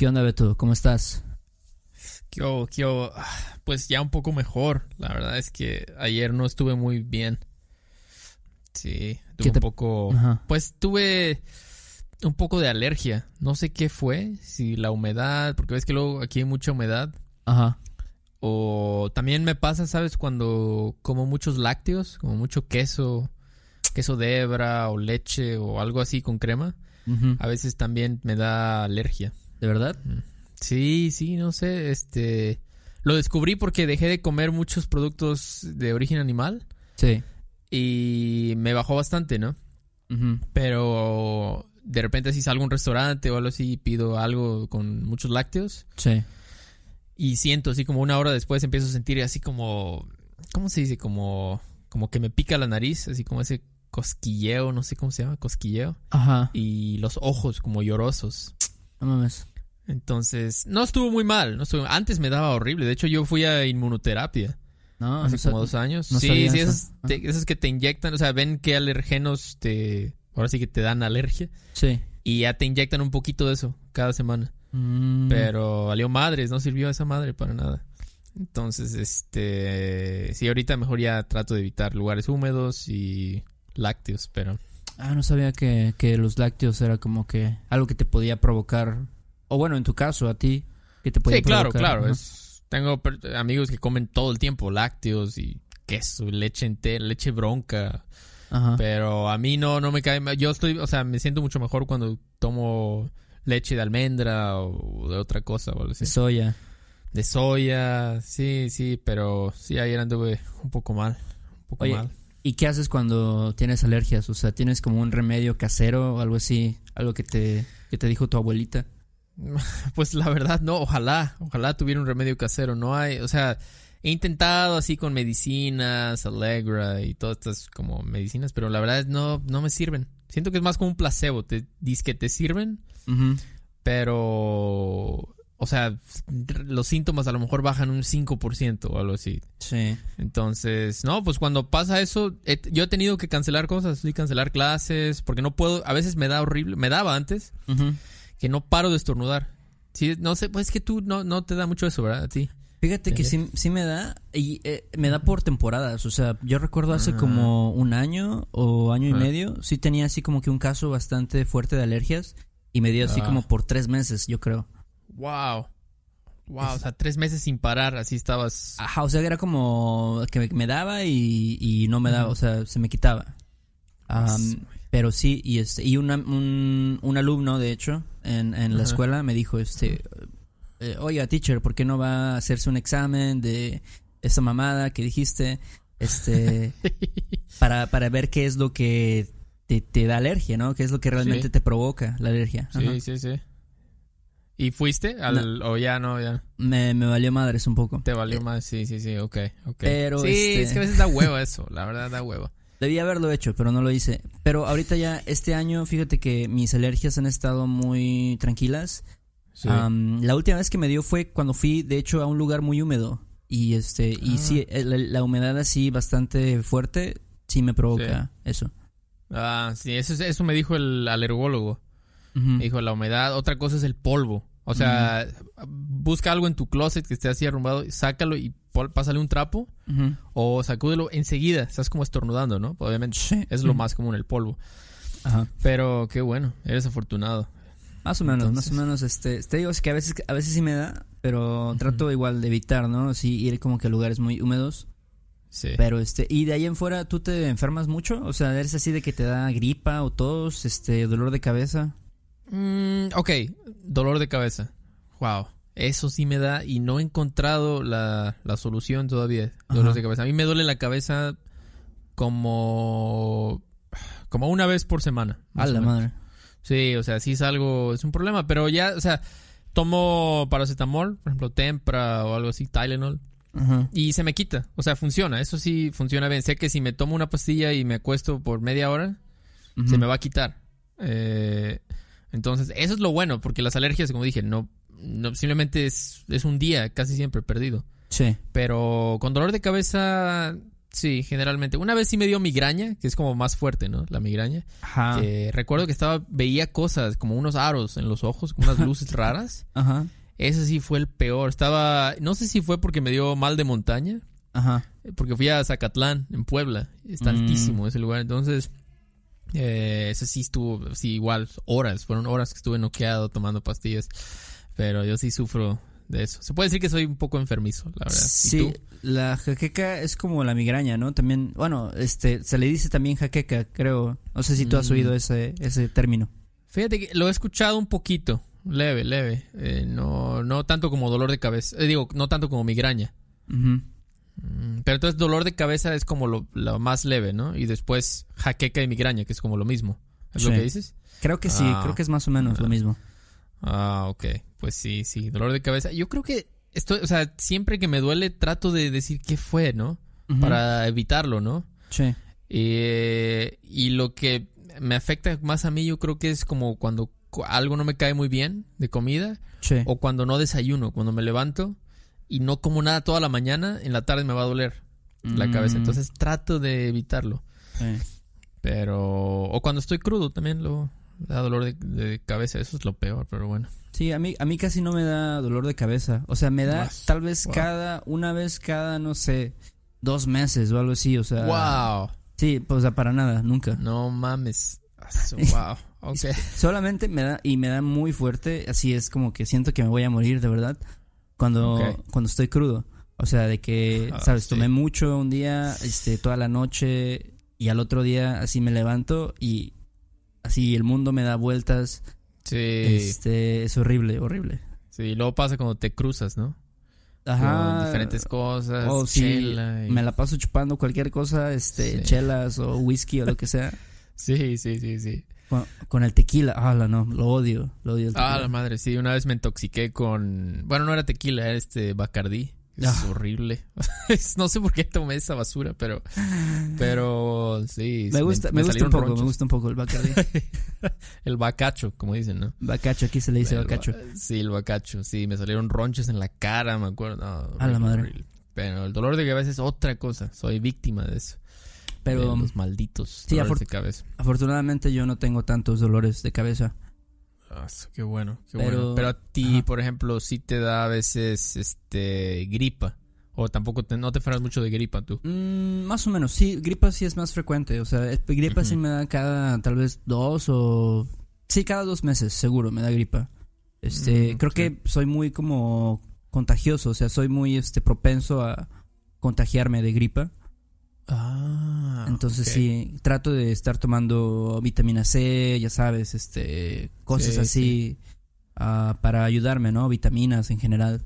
¿Qué onda, Beto? ¿Cómo estás? Yo, pues ya un poco mejor. La verdad es que ayer no estuve muy bien. Sí, tuve un poco... Ajá. Pues tuve un poco de alergia. No sé qué fue, si la humedad, porque ves que luego aquí hay mucha humedad. Ajá. O también me pasa, ¿sabes? Cuando como muchos lácteos, como mucho queso, queso de hebra o leche o algo así con crema. A veces también me da alergia. ¿De verdad? Sí, sí, no sé, este... Lo descubrí porque dejé de comer muchos productos de origen animal. Sí. Y me bajó bastante, ¿no? Pero de repente si salgo a un restaurante o algo así pido algo con muchos lácteos. Sí. Y siento así como una hora después empiezo a sentir así como... ¿Cómo se dice? Como, como que me pica la nariz, así como ese cosquilleo, no sé cómo se llama, cosquilleo. Ajá. Y los ojos como llorosos. No mames. Entonces, no estuvo muy mal. No estuvo... Antes me daba horrible. De hecho, yo fui a inmunoterapia. No, hace como dos años. sí, sí, esos, esos, que te inyectan, o sea, ven qué alergenos te. Ahora sí que te dan alergia. Sí. Y ya te inyectan un poquito de eso cada semana. Mm. Pero valió madres, no sirvió esa madre para nada. Entonces, este. Sí, ahorita mejor ya trato de evitar lugares húmedos y lácteos, pero. Ah, no sabía que, que los lácteos era como que algo que te podía provocar o bueno, en tu caso, a ti, que te puede Sí, claro, claro. Es, tengo amigos que comen todo el tiempo lácteos y queso, leche entera, leche bronca. Ajá. Pero a mí no, no me cae. Yo estoy, o sea, me siento mucho mejor cuando tomo leche de almendra o de otra cosa. O De soya. De soya, sí, sí, pero sí, ayer anduve un poco mal. Un poco Oye, mal. ¿Y qué haces cuando tienes alergias? O sea, ¿tienes como un remedio casero o algo así? Algo que te, que te dijo tu abuelita. Pues la verdad, no, ojalá, ojalá tuviera un remedio casero. No hay, o sea, he intentado así con medicinas, Allegra y todas estas como medicinas, pero la verdad no, no me sirven. Siento que es más como un placebo. Te dices que te sirven, pero, o sea, los síntomas a lo mejor bajan un 5% o algo así. Sí. Entonces, no, pues cuando pasa eso, yo he tenido que cancelar cosas, sí, cancelar clases, porque no puedo, a veces me da horrible, me daba antes que no paro de estornudar. Sí, no sé, pues es que tú no, no te da mucho eso, ¿verdad? Sí. Fíjate que sí, sí me da, y eh, me da por temporadas. O sea, yo recuerdo hace como un año o año y medio, sí tenía así como que un caso bastante fuerte de alergias y me dio así como por tres meses, yo creo. Wow. Wow, o sea, tres meses sin parar, así estabas. Ajá, o sea, era como que me, daba y, y no me daba, o sea, se me quitaba. Pero sí, y este, y un, un alumno, de hecho, en, en la escuela me dijo, este, eh, oiga, teacher, ¿por qué no va a hacerse un examen de esa mamada que dijiste? Este, para, para ver qué es lo que te, te, da alergia, ¿no? ¿Qué es lo que realmente te provoca la alergia? Sí, sí, sí. ¿Y fuiste? Al, ¿O ya no? Ya? Me, me valió madres un poco. Te valió más, sí, sí, sí, ok, ok. Pero sí, este... es que a veces da huevo eso, la verdad da huevo. Debía haberlo hecho, pero no lo hice. Pero ahorita ya, este año, fíjate que mis alergias han estado muy tranquilas. la última vez que me dio fue cuando fui, de hecho, a un lugar muy húmedo. Y este, y sí, ah. la, humedad así bastante fuerte, sí me provoca eso. Ah, sí, eso, eso me dijo el alergólogo. Me dijo la humedad. Otra cosa es el polvo. O sea, busca algo en tu closet que esté así arrumbado, sácalo y pásale un trapo o sacúdelo enseguida. Estás como estornudando, ¿no? Obviamente es lo más común el polvo. Ajá. Pero qué bueno, eres afortunado. Más o menos, más o menos, este, te digo, es que a veces, a veces sí me da, pero trato igual de evitar, ¿no? Sí, ir como que a lugares muy húmedos. Sí. Pero este, y de ahí en fuera, ¿tú te enfermas mucho? O sea, ¿eres así de que te da gripa o tos, este, dolor de cabeza? Mm, ok, dolor de cabeza. Wow. Eso sí me da y no he encontrado la, la solución todavía. Dolor de cabeza. A mí me duele la cabeza como como una vez por semana. A la madre. Sí, o sea, sí es algo, es un problema, pero ya, o sea, tomo paracetamol, por ejemplo, Tempra o algo así, Tylenol. Y se me quita, o sea, funciona, eso sí funciona bien. Sé que si me tomo una pastilla y me acuesto por media hora, se me va a quitar. Eh, entonces, eso es lo bueno, porque las alergias, como dije, no, no simplemente es, es un día casi siempre perdido. Sí. Pero con dolor de cabeza, sí, generalmente. Una vez sí me dio migraña, que es como más fuerte, ¿no? La migraña. Ajá. Que recuerdo que estaba, veía cosas, como unos aros en los ojos, como unas luces raras. Ajá. Ese sí fue el peor. Estaba, no sé si fue porque me dio mal de montaña, Ajá. porque fui a Zacatlán, en Puebla. Está Mm. altísimo ese lugar. Entonces, eh, ese sí estuvo, sí, igual, horas. Fueron horas que estuve noqueado tomando pastillas. Pero yo sí sufro de eso. Se puede decir que soy un poco enfermizo, la verdad. ¿Y Sí, la jaqueca es como la migraña, ¿no? También, bueno, este, se le dice también jaqueca, creo. No sé si tú has Mm. oído ese, ese término. Fíjate que lo he escuchado un poquito. Leve, leve. Eh, no, no tanto como dolor de cabeza. Eh, digo, no tanto como migraña. Mm, Pero entonces dolor de cabeza es como lo, lo más leve, ¿no? Y después jaqueca y migraña, que es como lo mismo. ¿Es lo que dices? Creo que sí, Ah. creo que es más o menos lo mismo. Ah, ok. Pues sí, sí, dolor de cabeza. Yo creo que estoy, o sea, siempre que me duele trato de decir qué fue, ¿no? Para evitarlo, ¿no? Sí. Eh, y lo que me afecta más a mí yo creo que es como cuando cu- algo no me cae muy bien de comida Sí. o cuando no desayuno, cuando me levanto y no como nada toda la mañana, en la tarde me va a doler la Mm, cabeza. Entonces trato de evitarlo. sí. Pero. O cuando estoy crudo también lo da dolor de, de cabeza. Eso es lo peor, pero bueno. Sí, a mí, a mí casi no me da dolor de cabeza. O sea, me da tal vez Wow. cada, una vez cada, no sé, dos meses o algo así. O sea, ¡Wow! sí, pues o sea, para nada, nunca. No mames. ¡Wow! Ok. Solamente me da, y me da muy fuerte, así es como que siento que me voy a morir de verdad cuando, cuando estoy crudo. O sea, de que, Ah, sabes, sí. tomé mucho un día, este, toda la noche, y al otro día así me levanto y así el mundo me da vueltas. Sí. Este, es horrible, horrible. Sí, luego pasa cuando te cruzas, ¿no? Ajá. Con diferentes cosas. Oh, sí, chela y- me la paso chupando cualquier cosa, este, Sí. chelas o whisky o lo que sea. Sí, sí, sí, sí. Con, con el tequila, ah, no, lo odio, lo odio el Ah, tequila. la madre, sí. Una vez me intoxiqué con. Bueno, no era tequila, era este Bacardí. Es Ah. horrible. no sé por qué tomé esa basura, pero. Pero sí. me gusta, me, gusta un poco, me gusta un poco el Bacardi. El bacacho, como dicen, ¿no? Bacacho, aquí se le dice El bacacho. ba- Sí, el bacacho. Sí, me salieron ronchos en la cara, me acuerdo. A la madre. horrible. Pero el dolor de cabeza es otra cosa. Soy víctima de eso. Pero De los malditos sí, dolores de cabeza. afortunadamente yo no tengo tantos dolores de cabeza. Ah, qué bueno, qué Pero- bueno. Pero a ti, ajá. por ejemplo, sí te da a veces este gripa. O tampoco te, no te enfermas mucho de gripa tú. Mm, más o menos, sí, gripa sí es más frecuente. O sea, es- gripa sí Ujú. me da cada tal vez dos o... Sí, cada dos meses, seguro, me da gripa. Este, Mm, creo sí. que soy muy como contagioso, o sea, soy muy este propenso a contagiarme de gripa. Ah. Entonces sí, trato de estar tomando vitamina C, ya sabes, este, cosas Sí, así ah, para ayudarme, ¿no? Vitaminas en general.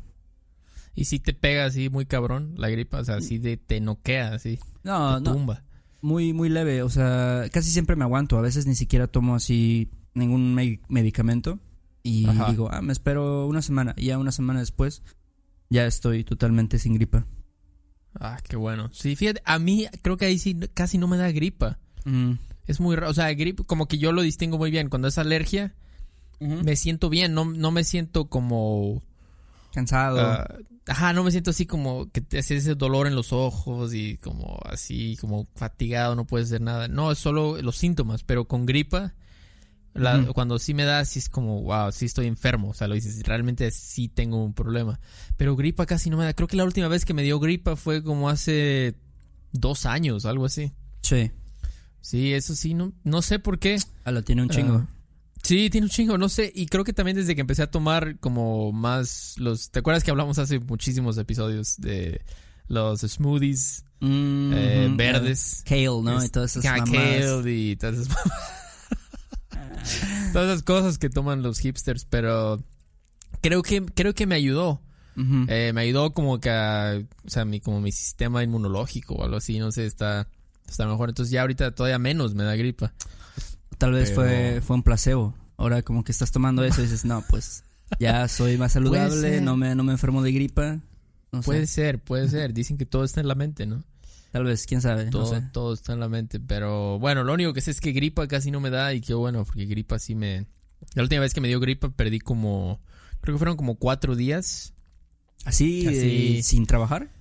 Y si te pega así muy cabrón la gripa, o sea, así de te noquea, así. No, te no, tumba. muy, muy leve, o sea, casi siempre me aguanto, a veces ni siquiera tomo así ningún me- medicamento y Ajá. digo, ah, me espero una semana y ya una semana después ya estoy totalmente sin gripa. Ah, qué bueno. Sí, fíjate, a mí creo que ahí sí casi no me da gripa. Mm. Es muy raro, o sea, gripa, como que yo lo distingo muy bien. Cuando es alergia, me siento bien, no, no me siento como... Cansado. ah, ajá, no me siento así como que te hace ese dolor en los ojos y como así, como fatigado, no puedes hacer nada. No, es solo los síntomas, pero con gripa, la- cuando sí me da, sí es como, wow, sí estoy enfermo. O sea, lo dices, realmente sí tengo un problema. Pero gripa casi no me da. Creo que la última vez que me dio gripa fue como hace dos años, algo así. sí, Sí, eso sí, no, no sé por qué. ah, lo tiene un chingo. Ah, sí, tiene un chingo, no sé. Y creo que también desde que empecé a tomar como más los... ¿Te acuerdas que hablamos hace muchísimos episodios de los smoothies Mm, eh, verdes? kale, ¿no? y Es- todas esas kale y todas esas, todas esas cosas que toman los hipsters, pero creo que, creo que me ayudó. Eh, me ayudó como que a, o sea, mi, como mi sistema inmunológico o algo así, no sé, está, está mejor. Entonces ya ahorita todavía menos me da gripa. Tal vez pero- fue, fue un placebo. Ahora como que estás tomando eso y dices, no, pues ya soy más saludable, no me, no me enfermo de gripa. puede ser, puede ser. Dicen que todo está en la mente, ¿no? Tal vez, quién sabe. Todo, todo está en la mente. Pero bueno, lo único que sé es que gripa casi no me da y qué bueno, porque gripa sí me. La última vez que me dio gripa perdí como. Creo que fueron como cuatro días. ¿Así, eh, sin trabajar?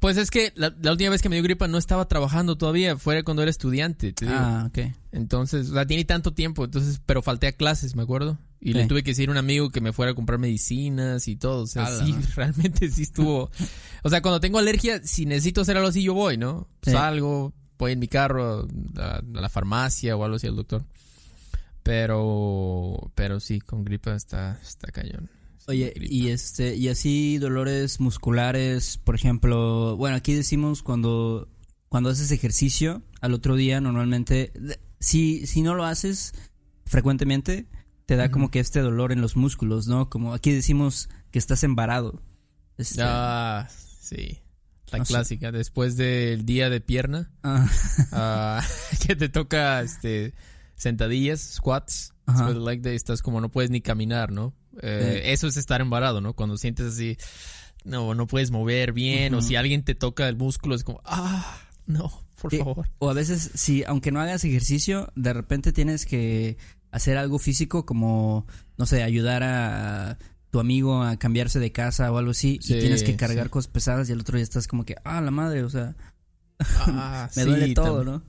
Pues es que la, última vez que me dio gripa no estaba trabajando todavía, fue cuando era estudiante, te digo. Ah, ok. Entonces, o sea, tiene tanto tiempo, entonces, pero falté a clases, me acuerdo. Y le tuve que decir a un amigo que me fuera a comprar medicinas y todo. O sea, sí, realmente sí estuvo. o sea, cuando tengo alergia, si necesito hacer algo así, yo voy, ¿no? Salgo, voy en mi carro a, la farmacia o algo así al doctor. Pero, pero sí, con gripa está, está cañón. Oye, y este, y así dolores musculares, por ejemplo, bueno, aquí decimos cuando, cuando haces ejercicio, al otro día normalmente, si, si no lo haces frecuentemente, te da como que este dolor en los músculos, ¿no? Como aquí decimos que estás embarado. Este, ah, sí. La clásica, después del día de pierna, ah. Ah, que te toca este sentadillas, squats, después del leg day estás como no puedes ni caminar, ¿no? Eh, eso es estar embarado, ¿no? Cuando sientes así, no, no puedes mover bien, o si alguien te toca el músculo, es como, ah, no, por favor. O a veces, si, aunque no hagas ejercicio, de repente tienes que hacer algo físico como, no sé, ayudar a tu amigo a cambiarse de casa o algo así, y tienes que cargar cosas pesadas y el otro día estás como que, ah, la madre, o sea, ah, me duele todo, ¿no?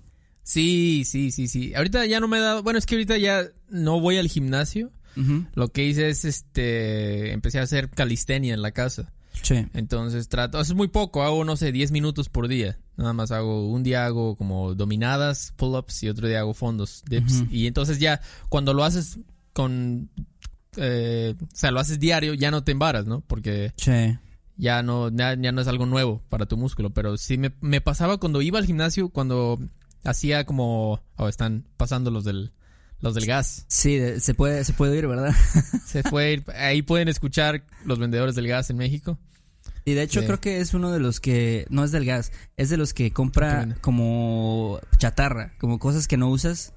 Sí, sí, sí, sí. Ahorita ya no me he dado, bueno, es que ahorita ya no voy al gimnasio. Lo que hice es, este, empecé a hacer calistenia en la casa. Sí. Entonces trato, es muy poco, hago, no sé, 10 minutos por día. Nada más hago, un día hago como dominadas, pull-ups y otro día hago fondos, dips. Y entonces ya, cuando lo haces con, eh, o sea, lo haces diario, ya no te embaras, ¿no? Porque... Sí. Ya no, ya, no es algo nuevo para tu músculo, pero sí me, me pasaba cuando iba al gimnasio, cuando hacía como, oh, están pasando los del, los del gas. Sí, se puede, se puede ir, ¿verdad? se puede ir. Ahí pueden escuchar los vendedores del gas en México. Y de hecho creo que es uno de los que, no es del gas, es de los que compra como chatarra, como cosas que no usas.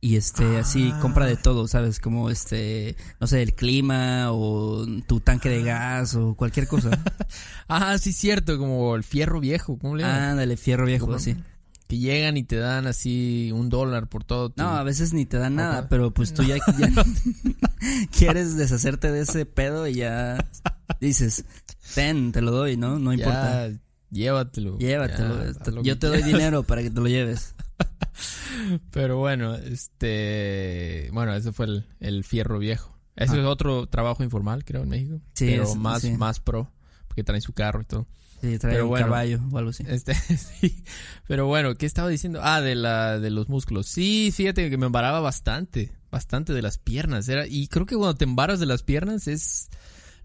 Y este, así ah. compra de todo, ¿sabes? Como este, no sé, el clima o tu tanque de gas o cualquier cosa. ah, sí, cierto, como el fierro viejo, ¿cómo le llaman? Ah, dale, fierro viejo, así. Que llegan y te dan así un dólar por todo. No, a veces ni te dan nada, pero pues tú ya, quieres deshacerte de ese pedo y ya dices, ten, te lo doy, ¿no? No importa. llévatelo. Llévatelo. Yo te doy dinero para que te lo lleves. Pero bueno, este, bueno, ese fue el, el fierro viejo. Ese es otro trabajo informal, creo, en México. Sí, pero más, más pro, porque traen su carro y todo. Sí, trae un caballo o algo así. Este, sí. Pero bueno, ¿qué estaba diciendo? Ah, de la de los músculos. Sí, fíjate que me embaraba bastante, bastante de las piernas. Era, y creo que cuando te embaras de las piernas es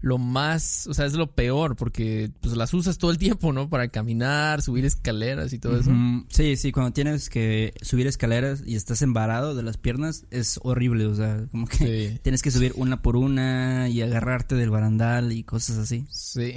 lo más, o sea, es lo peor porque pues las usas todo el tiempo, ¿no? Para caminar, subir escaleras y todo eso. Sí, sí, cuando tienes que subir escaleras y estás embarado de las piernas es horrible, o sea, como que tienes que subir una por una y agarrarte del barandal y cosas así. Sí.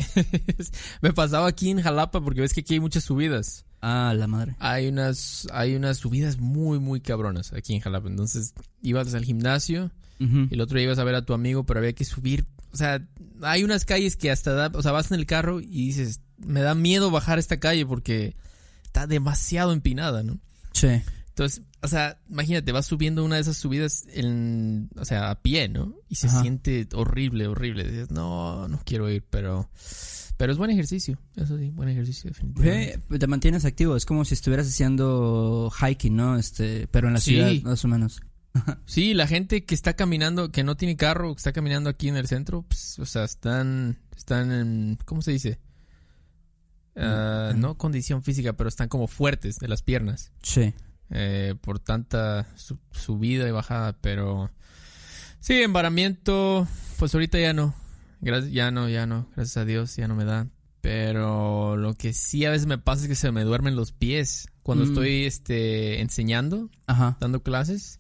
Me pasaba aquí en Jalapa porque ves que aquí hay muchas subidas. Ah, la madre. Hay unas hay unas subidas muy muy cabronas aquí en Jalapa. Entonces, ibas al gimnasio y el otro día ibas a ver a tu amigo, pero había que subir o sea, hay unas calles que hasta da, o sea, vas en el carro y dices, me da miedo bajar esta calle porque está demasiado empinada, ¿no? Sí. Entonces, o sea, imagínate, vas subiendo una de esas subidas en, o sea, a pie, ¿no? Y se siente horrible, horrible. Dices, no, no quiero ir, pero, pero es buen ejercicio, eso sí, buen ejercicio definitivamente. te mantienes activo, es como si estuvieras haciendo hiking, ¿no? Este, pero en la ciudad, más o menos. Sí, la gente que está caminando, que no tiene carro, que está caminando aquí en el centro, pues, o sea, están, están en, ¿cómo se dice? Ah, no condición física, pero están como fuertes de las piernas. Sí. Eh, por tanta subida y bajada, pero sí, embaramiento, pues ahorita ya no. Gracias, ya no, ya no, gracias a Dios, ya no me da. Pero lo que sí a veces me pasa es que se me duermen los pies cuando mm. estoy este enseñando, dando clases.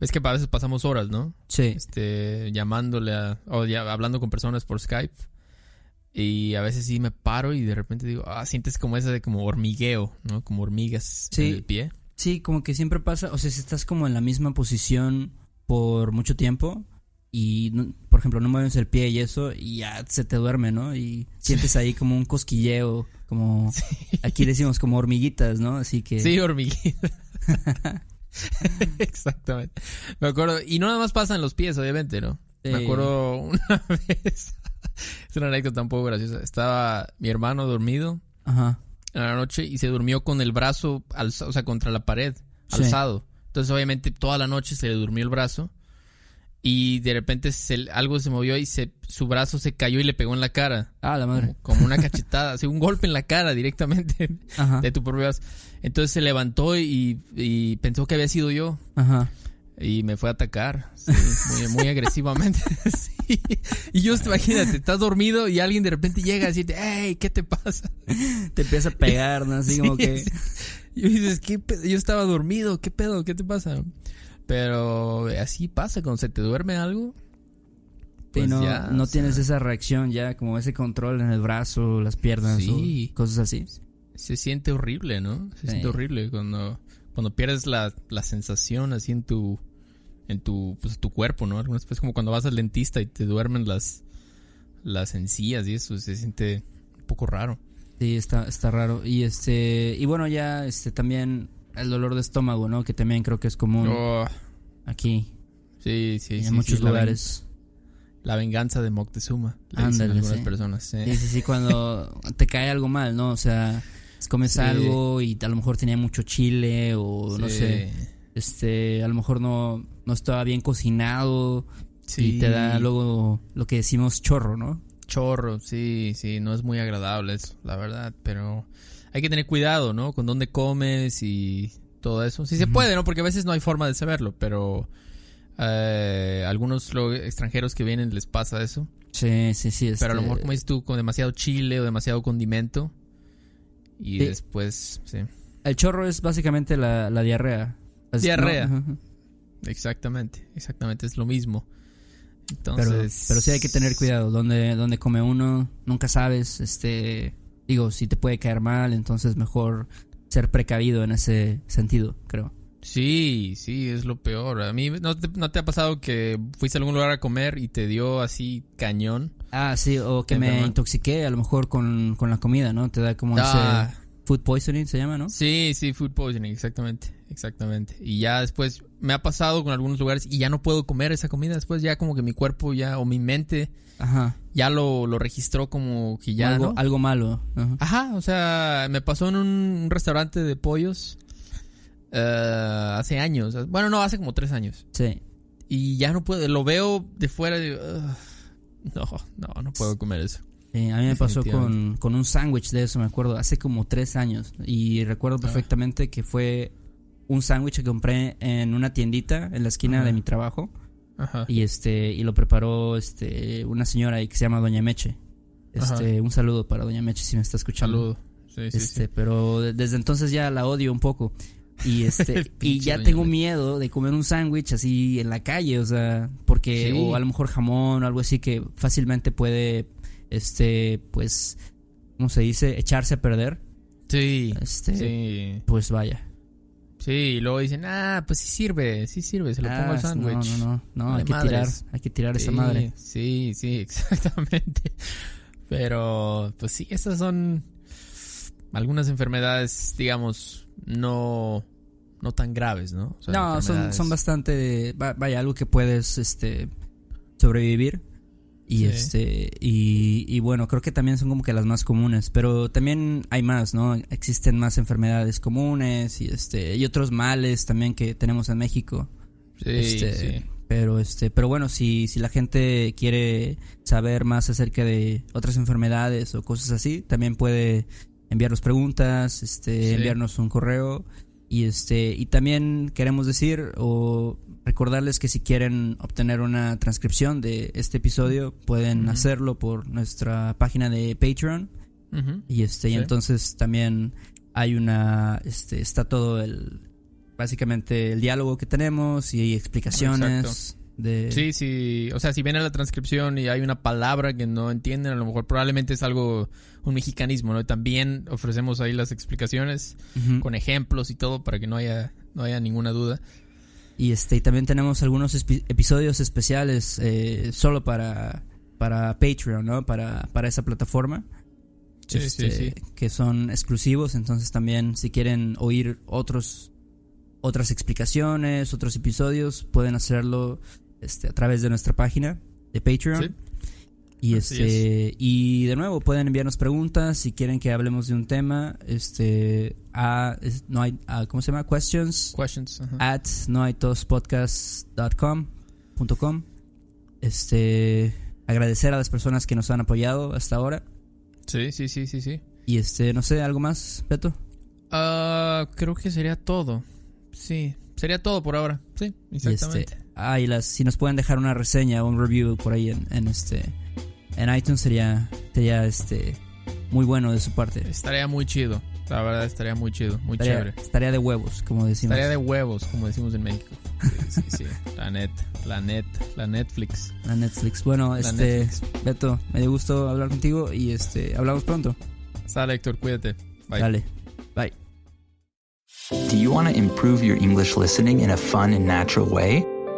Es que a veces pasamos horas, ¿no? Sí. Este, llamándole a, o ya hablando con personas por Skype. Y a veces sí me paro y de repente digo, ah, sientes como ese de como hormigueo, ¿no? Como hormigas en el pie. Sí, como que siempre pasa, o sea, si estás como en la misma posición por mucho tiempo, y, por ejemplo, no mueves el pie y eso, y ya se te duerme, ¿no? Y sientes ahí como un cosquilleo, como, aquí decimos como hormiguitas, ¿no? Así que... Sí, hormiguita. Exactamente. Me acuerdo, y no nada más pasa en los pies, obviamente, ¿no? Me acuerdo una vez, es una anécdota un poco graciosa. Estaba mi hermano dormido Ajá. en la noche y se durmió con el brazo alzado, o sea, contra la pared, Sí. alzado. Entonces, obviamente, toda la noche se le durmió el brazo y de repente se- algo se movió y se, su brazo se cayó y le pegó en la cara. Ah, la madre. Como, como una cachetada, así un golpe en la cara directamente Ajá. de tu propio brazo. Entonces se levantó y, y pensó que había sido yo. Ajá. Y me fue a atacar, sí, muy, muy agresivamente. sí. Y yo, imagínate, estás dormido y alguien de repente llega a decirte, hey, ¿qué te pasa? Te empieza a pegar, ¿no? Así Sí, como que... sí. Y dices, ¿qué pedo? Yo estaba dormido, ¿qué pedo? ¿Qué te pasa? Pero así pasa, cuando se te duerme algo. Sí, pues no, ya, no sea, tienes esa reacción ya, como ese control en el brazo, las piernas Sí. o cosas así. Se siente horrible, ¿no? Se Sí. siente horrible cuando, cuando pierdes la, la sensación así en tu, en tu, pues, tu cuerpo, ¿no? Algunas veces como cuando vas al dentista y te duermen las, las encías y eso, se siente un poco raro. Sí, está, está raro. Y este, y bueno, ya este también el dolor de estómago, ¿no? Que también creo que es común Oh, aquí sí, sí, en muchos sí, la ven- lugares. La, venganza de Moctezuma. Ándale, algunas sí. personas. sí. Sí, sí, sí, cuando te cae algo mal, ¿no? O sea, comes Sí. algo y a lo mejor tenía mucho chile o no sé, este, a lo mejor no, no estaba bien cocinado Sí. y te da luego lo que decimos chorro, ¿no? Chorro, sí, sí, no es muy agradable eso, la verdad, pero hay que tener cuidado, ¿no? Con dónde comes y todo eso. Sí se puede, ¿no? Porque a veces no hay forma de saberlo, pero eh, algunos extranjeros que vienen les pasa eso. Sí, sí, sí. Pero a lo este, mejor, como dices tú, con demasiado chile o demasiado condimento. Y Sí. después, sí, El chorro es básicamente la, la diarrea. Es- Diarrea. exactamente, exactamente, es lo mismo. Pero, Entonces, pero sí hay que tener cuidado. Donde, donde come uno, nunca sabes. Este, digo, si te puede caer mal, entonces mejor ser precavido en ese sentido, creo. Sí, sí, es lo peor. A mí, ¿no te, no te ha pasado que fuiste a algún lugar a comer y te dio así cañón? Ah, sí, o que me intoxiqué a lo mejor con, con la comida, ¿no? Te da como Ah, ese food poisoning, se llama, ¿no? Sí, sí, food poisoning, exactamente, exactamente. Y ya después me ha pasado con algunos lugares y ya no puedo comer esa comida. Después ya como que mi cuerpo ya, o mi mente, Ajá. ya lo, lo registró como que ya, algo, ¿no? algo malo. Ajá. Ajá, o sea, me pasó en un restaurante de pollos eh, hace años. Bueno, no, hace como tres años. Sí. Y ya no puedo, lo veo de fuera y digo, "Ugh, no, no, no puedo comer eso. Sí, a mí me pasó con, con un sándwich de eso, me acuerdo, hace como tres años. Y recuerdo perfectamente que fue un sándwich que compré en una tiendita en la esquina Ajá. de mi trabajo. Ajá. Y este, y lo preparó este una señora ahí que se llama Doña Meche. Este, un saludo para Doña Meche si me está escuchando. Saludo. Sí, sí, Este, sí. pero de- desde entonces ya la odio un poco. Y este, y ya tengo Meche. miedo de comer un sándwich así en la calle, o sea, porque, Sí. o a lo mejor jamón o algo así que fácilmente puede, este, pues, ¿cómo se dice? Echarse a perder. Sí, Este, sí. pues vaya. Sí, y luego dicen, ah, pues sí sirve, sí sirve, se lo pongo Ah, al sándwich. No, no, no, no, hay que tirar, hay que tirar esa madre. Sí, sí, exactamente. Pero, pues sí, estas son algunas enfermedades, digamos, no, no tan graves, ¿no? O sea, No, son, enfermedades- son bastante, va- vaya, algo que puedes, este, sobrevivir. Y Sí. este, y, y bueno, creo que también son como que las más comunes, pero también hay más, ¿no? Existen más enfermedades comunes y este, y otros males también que tenemos en México. Sí, este, sí. Pero este, pero bueno, si, si la gente quiere saber más acerca de otras enfermedades o cosas así, también puede enviarnos preguntas, este, Sí. enviarnos un correo y este, y también queremos decir o recordarles que si quieren obtener una transcripción de este episodio, pueden hacerlo por nuestra página de Patreon. Y este, y entonces también hay una, este, está todo el, básicamente el diálogo que tenemos y explicaciones de... Sí, sí, o sea, si viene la transcripción y hay una palabra que no entienden, a lo mejor probablemente es algo, un mexicanismo, ¿no? También ofrecemos ahí las explicaciones con ejemplos y todo para que no haya, no haya ninguna duda. Y este y también tenemos algunos episodios especiales eh, solo para, para Patreon, ¿no? Para, para esa plataforma. Sí, sí, este, sí. Que son exclusivos. Entonces también si quieren oír otros otras explicaciones, otros episodios, pueden hacerlo este, a través de nuestra página de Patreon. Y Así este y de nuevo pueden enviarnos preguntas si quieren que hablemos de un tema, este a es- no hay a- ¿cómo se llama? questions Questions. ajá. at noaitospodcast.com com. Este agradecer a las personas que nos han apoyado hasta ahora Sí, sí, sí, sí, sí. y este no sé, algo más, Beto. Ah, creo que sería todo. Sí, sería todo por ahora. Sí, Y exactamente. este, ah, y las si nos pueden dejar una reseña o un review por ahí en, en este en iTunes sería sería este muy bueno de su parte. Estaría muy chido. La verdad, estaría muy chido, muy Estaría, chévere. estaría de huevos, como decimos. Estaría de huevos, como decimos en México. Sí, sí, sí. La net, la net, la Netflix. La Netflix. Bueno, La este Netflix. Beto, me dio gusto hablar contigo y este hablamos pronto. Sale, Héctor, cuídate. Bye. Dale. Bye. Do you want to improve your English listening in a fun and natural way?